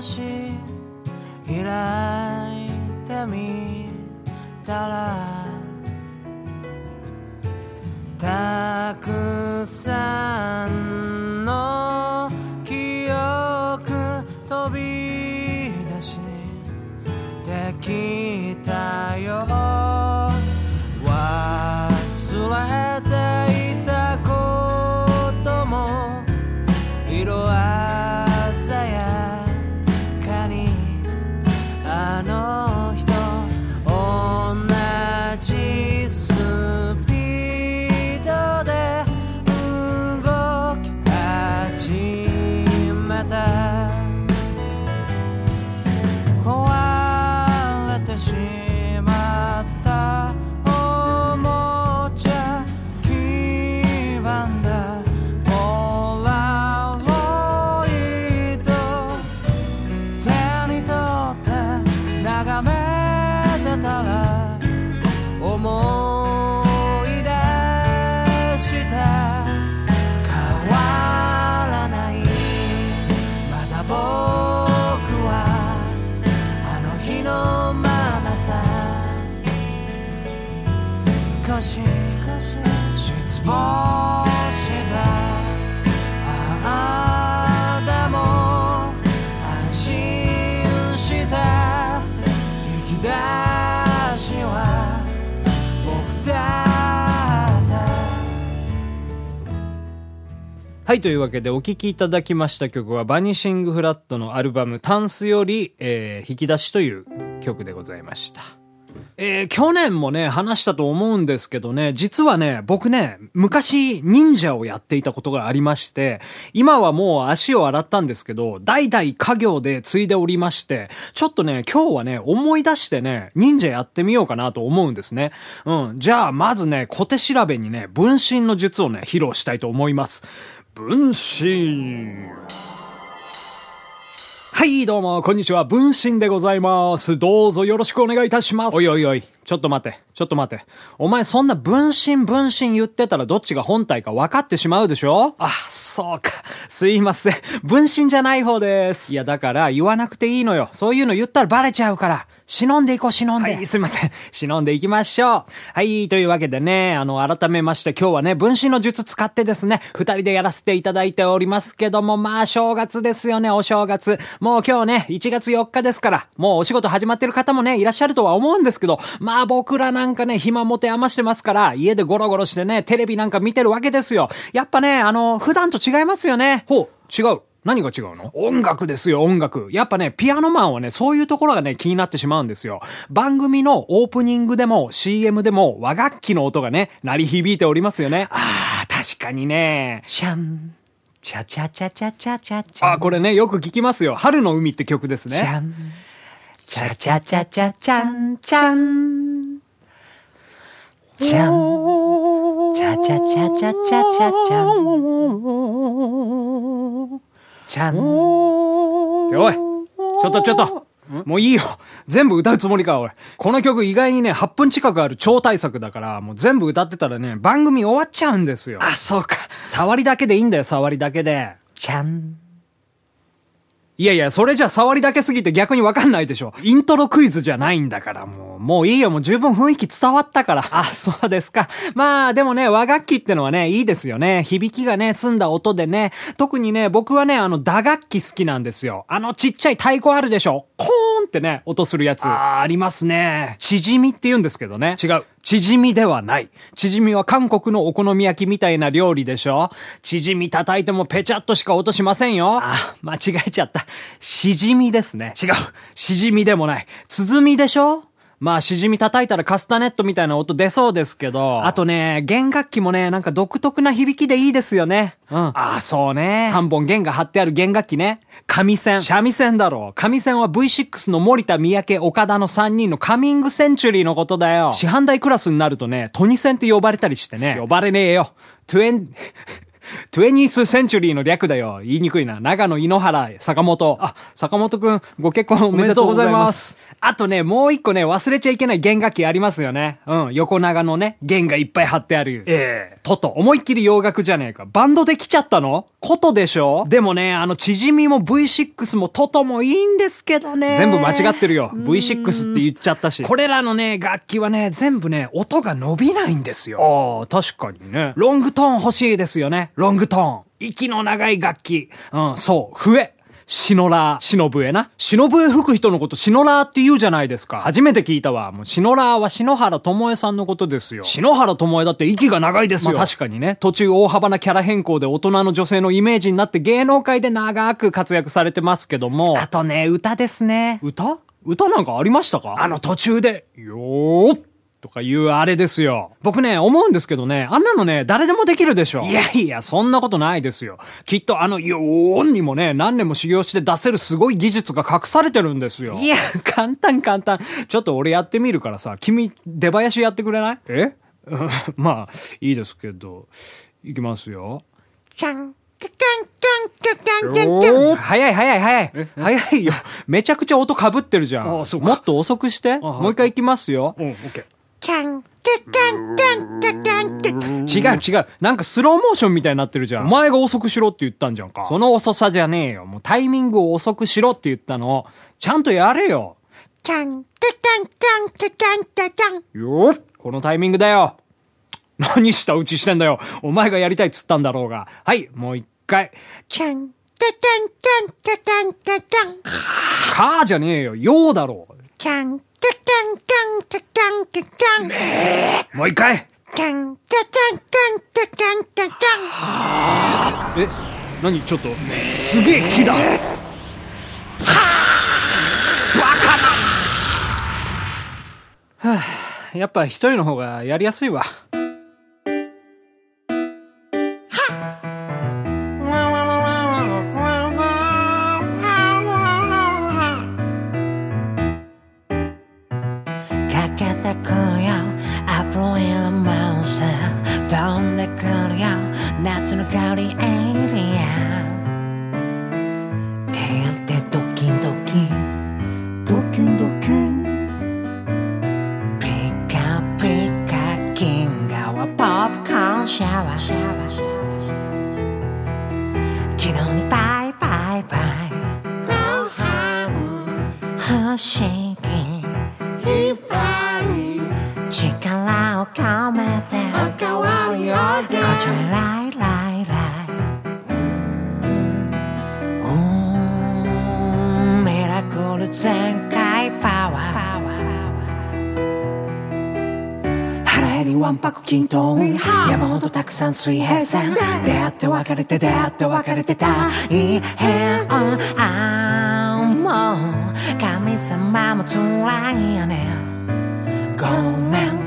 し開いてみたらたくさんの記憶飛び出してきたよはい、というわけでお聴きいただきました曲はバニシングフラットのアルバムタンスより、えー引き出しという曲でございました。えー去年もね、話したと思うんですけどね、実はね、僕ね、昔忍者をやっていたことがありまして、今はもう足を洗ったんですけど、代々家業で継いでおりまして、ちょっとね、今日はね、思い出してね、忍者やってみようかなと思うんですね。うん。じゃあ、まずね、小手調べにね、分身の術をね、披露したいと思います。分身。はい、どうも、こんにちは。分身でございます。どうぞよろしくお願いいたします。おいおいおい、ちょっと待って、ちょっと待って。お前そんな分身分身言ってたらどっちが本体か分かってしまうでしょ？あ、そうか。すいません。分身じゃない方です。いや、だから言わなくていいのよ。そういうの言ったらバレちゃうから。忍んでいこう、忍んで。はい、すいません。忍んでいきましょう。はい、というわけでね、あの、改めまして今日はね、分身の術使ってですね、二人でやらせていただいておりますけども、まあ、正月ですよね、お正月。もう今日ね、1月4日ですから、もうお仕事始まってる方もね、いらっしゃるとは思うんですけど、まあ僕らなんかね、暇持て余してますから、家でゴロゴロしてね、テレビなんか見てるわけですよ。やっぱね、あの、普段と違いますよね。ほう、違う。何が違うの？音楽ですよ、音楽。やっぱね、ピアノマンはね、そういうところがね、気になってしまうんですよ。番組のオープニングでも CM でも和楽器の音がね、鳴り響いておりますよね。あー、確かにね。シャンチャチャチャチャチャチャチャあ、これね、よく聞きますよ。春の海って曲ですね。チャンチャチャチャチャチャンチャンチャンチャチャチャチャチャチャチャンチャンおい、ちょっとちょっと。もういいよ。全部歌うつもりか、俺。この曲意外にね、8分近くある超大作だから、もう全部歌ってたらね、番組終わっちゃうんですよ。あ、そうか。触りだけでいいんだよ、触りだけで。チャンいやいや、それじゃ触りだけすぎて逆にわかんないでしょ。イントロクイズじゃないんだから、もう。もういいよ、もう十分雰囲気伝わったから。あ、そうですか。まあ、でもね、和楽器ってのはね、いいですよね。響きがね、澄んだ音でね。特にね、僕はね、あの、打楽器好きなんですよ。あの、ちっちゃい太鼓あるでしょ。コーンってね、音するやつ。あー、ありますね。縮みって言うんですけどね。違う。縮みではない。縮みは韓国のお好み焼きみたいな料理でしょ縮み叩いてもペチャっとしか音しませんよ。あ、間違えちゃった。しじみですね。違う。しじみでもない。鼓でしょまあ、しじみ叩いたらカスタネットみたいな音出そうですけど。あとね、弦楽器もね、なんか独特な響きでいいですよね。うん。ああ、そうね。3本弦が張ってある弦楽器ね。上線。三味線だろう。上線は V6 の森田、三宅、岡田の3人のカミングセンチュリーのことだよ。師範代クラスになるとね、トニセンって呼ばれたりしてね。呼ばれねえよ。Twen、Twentieth Century の略だよ。言いにくいな。長野、井ノ原、坂本。あ、坂本くん、ご結婚おめでとうございます。あとね、もう一個ね、忘れちゃいけない弦楽器ありますよね。うん、横長のね、弦がいっぱい張ってある。ええ TOTO。思いっきり洋楽じゃねえか。バンドで来ちゃったの？ことでしょ？でもね、あの、鼓も V6 も TOTO もいいんですけどね。全部間違ってるよ。V6 って言っちゃったし。これらのね、楽器はね、全部ね、音が伸びないんですよ。ああ、確かにね。ロングトーン欲しいですよね。ロングトーン。息の長い楽器。うん、そう、笛。シノラー、シノブエな？シノブエ吹く人のことシノラーって言うじゃないですか。初めて聞いたわ。もうシノラーは篠原智恵さんのことですよ。篠原智恵だって息が長いですよ。まあ確かにね。途中大幅なキャラ変更で大人の女性のイメージになって芸能界で長く活躍されてますけども。あとね、歌ですね。歌？歌なんかありましたか？あの途中で、よーっとかいうあれですよ。僕ね、思うんですけどね、あんなのね、誰でもできるでしょ。いやいや、そんなことないですよ。きっとあの、よーんにもね、何年も修行して出せるすごい技術が隠されてるんですよ。いや、簡単簡単。ちょっと俺やってみるからさ、君、出囃子やってくれない？え？う んまあ、いいですけど、いきますよ。ちゃん、早い早い早い。早いよ。めちゃくちゃ音被ってるじゃん。あそうかもっと遅くして。はいもう一回いきますよ。うん、オッケー。ちゃん、ちゃん、ちゃん、ちゃん、ちゃん、ちゃん。違う違う。なんかスローモーションみたいになってるじゃん。お前が遅くしろって言ったんじゃんか。その遅さじゃねえよ。もうタイミングを遅くしろって言ったの。ちゃんとやれよ。ちゃん、ちゃん、ちゃん、ちゃん、ちゃん、ちゃん、ちゃん。よっこのタイミングだよ。何した打ちしてんだよ。お前がやりたいっつったんだろうが。はい、もう一回。ちゃん、ちゃちゃん、ちゃん、ちゃちゃん、ちゃちゃん。かーじゃねえよ。ようだろちゃん、ちゃちゃん、もう一回。ちゃん、ちゃちゃん、ちゃん、ちゃちゃん、ちゃちゃん。え、何ちょっと、すげえ木だ。バカなはあ、やっぱ一人の方がやりやすいわ。飛んでくるよ夏の香りエイリア。ン手当てドキドキドキドキピカピカ銀河ポップコーンシャワー昨日にバイバイバイ。ご飯不思議力を込めておかわりをこちらライライライうーんミラクル全開パワー腹減りわんぱく均等山ほどたくさん水平線出会って別れて出会って別れて大変ああもう神様も辛いよねごめん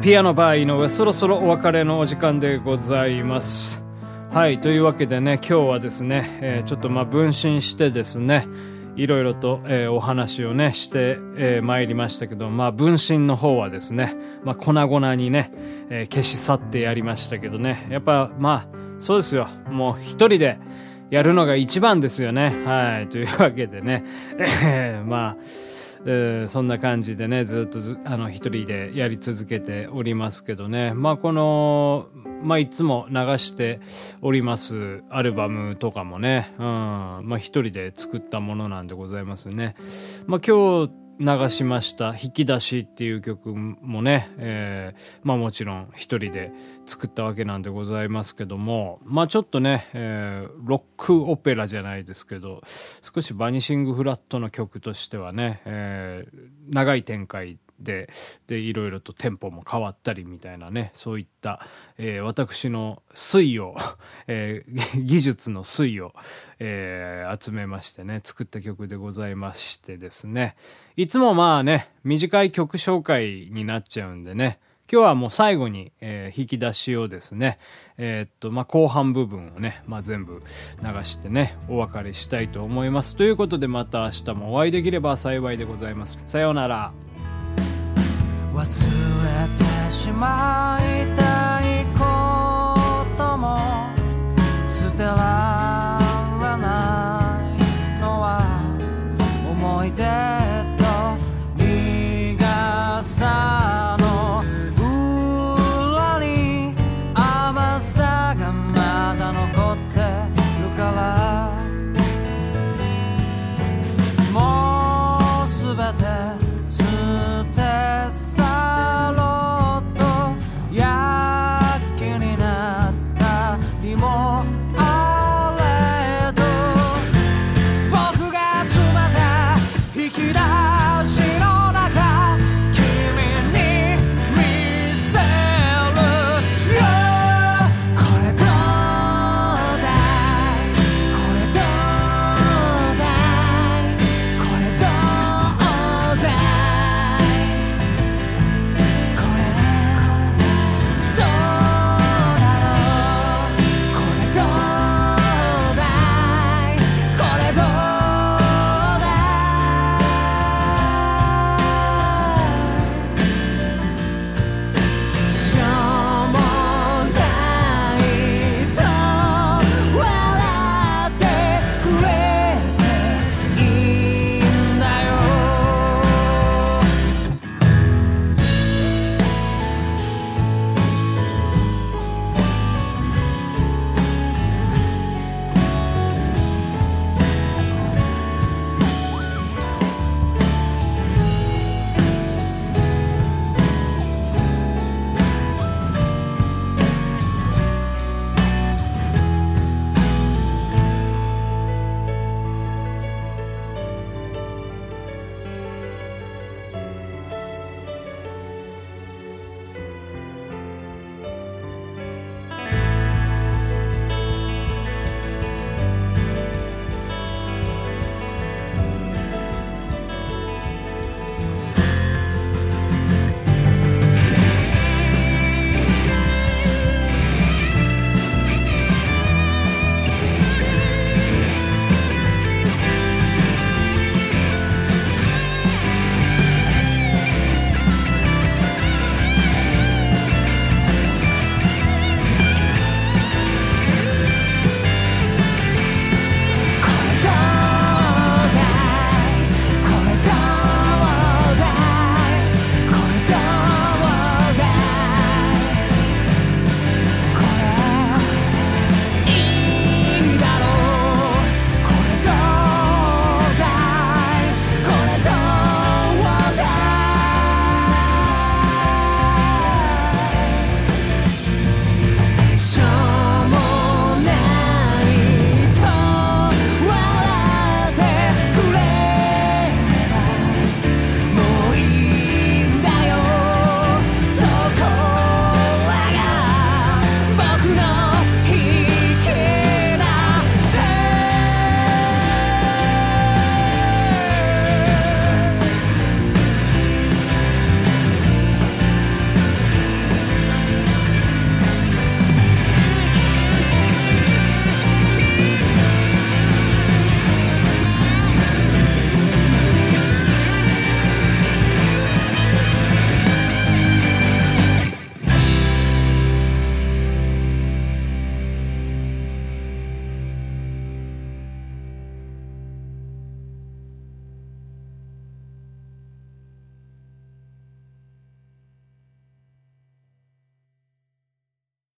ピアノバー井上、そろそろお別れのお時間でございます。はい、というわけでね、今日はですね、えーちょっとまあ分身してですね、いろいろと、えーお話をね、して、えー参りましたけど、まあ分身の方はですね、まあ粉々にね、えー消し去ってやりましたけどね、やっぱまあ、そうですよ、もう一人でやるのが一番ですよね。はい、というわけでね、えーまあ、そんな感じでねずっとあの一人でやり続けておりますけどね。まあこのまあいつも流しておりますアルバムとかもね、うん、まあ一人で作ったものなんでございますね。まあ今日流しました「引き出し」っていう曲もね、えーまあもちろん一人で作ったわけなんでございますけどもまあちょっとね、えーロックオペラじゃないですけど少しバニシングフラットの曲としてはね、えー長い展開ででいろいろとテンポも変わったりみたいなねそういった、えー私の推 を、えー技術の推を、えー集めましてね作った曲でございましてですねいつもまあね短い曲紹介になっちゃうんでね今日はもう最後に、えー引き出しをですね、えーっと、まあ、後半部分をね、まあ、全部流してね、お別れしたいと思います。ということでまた明日もお会いできれば幸いでございます。さようなら。忘れてしまいたい。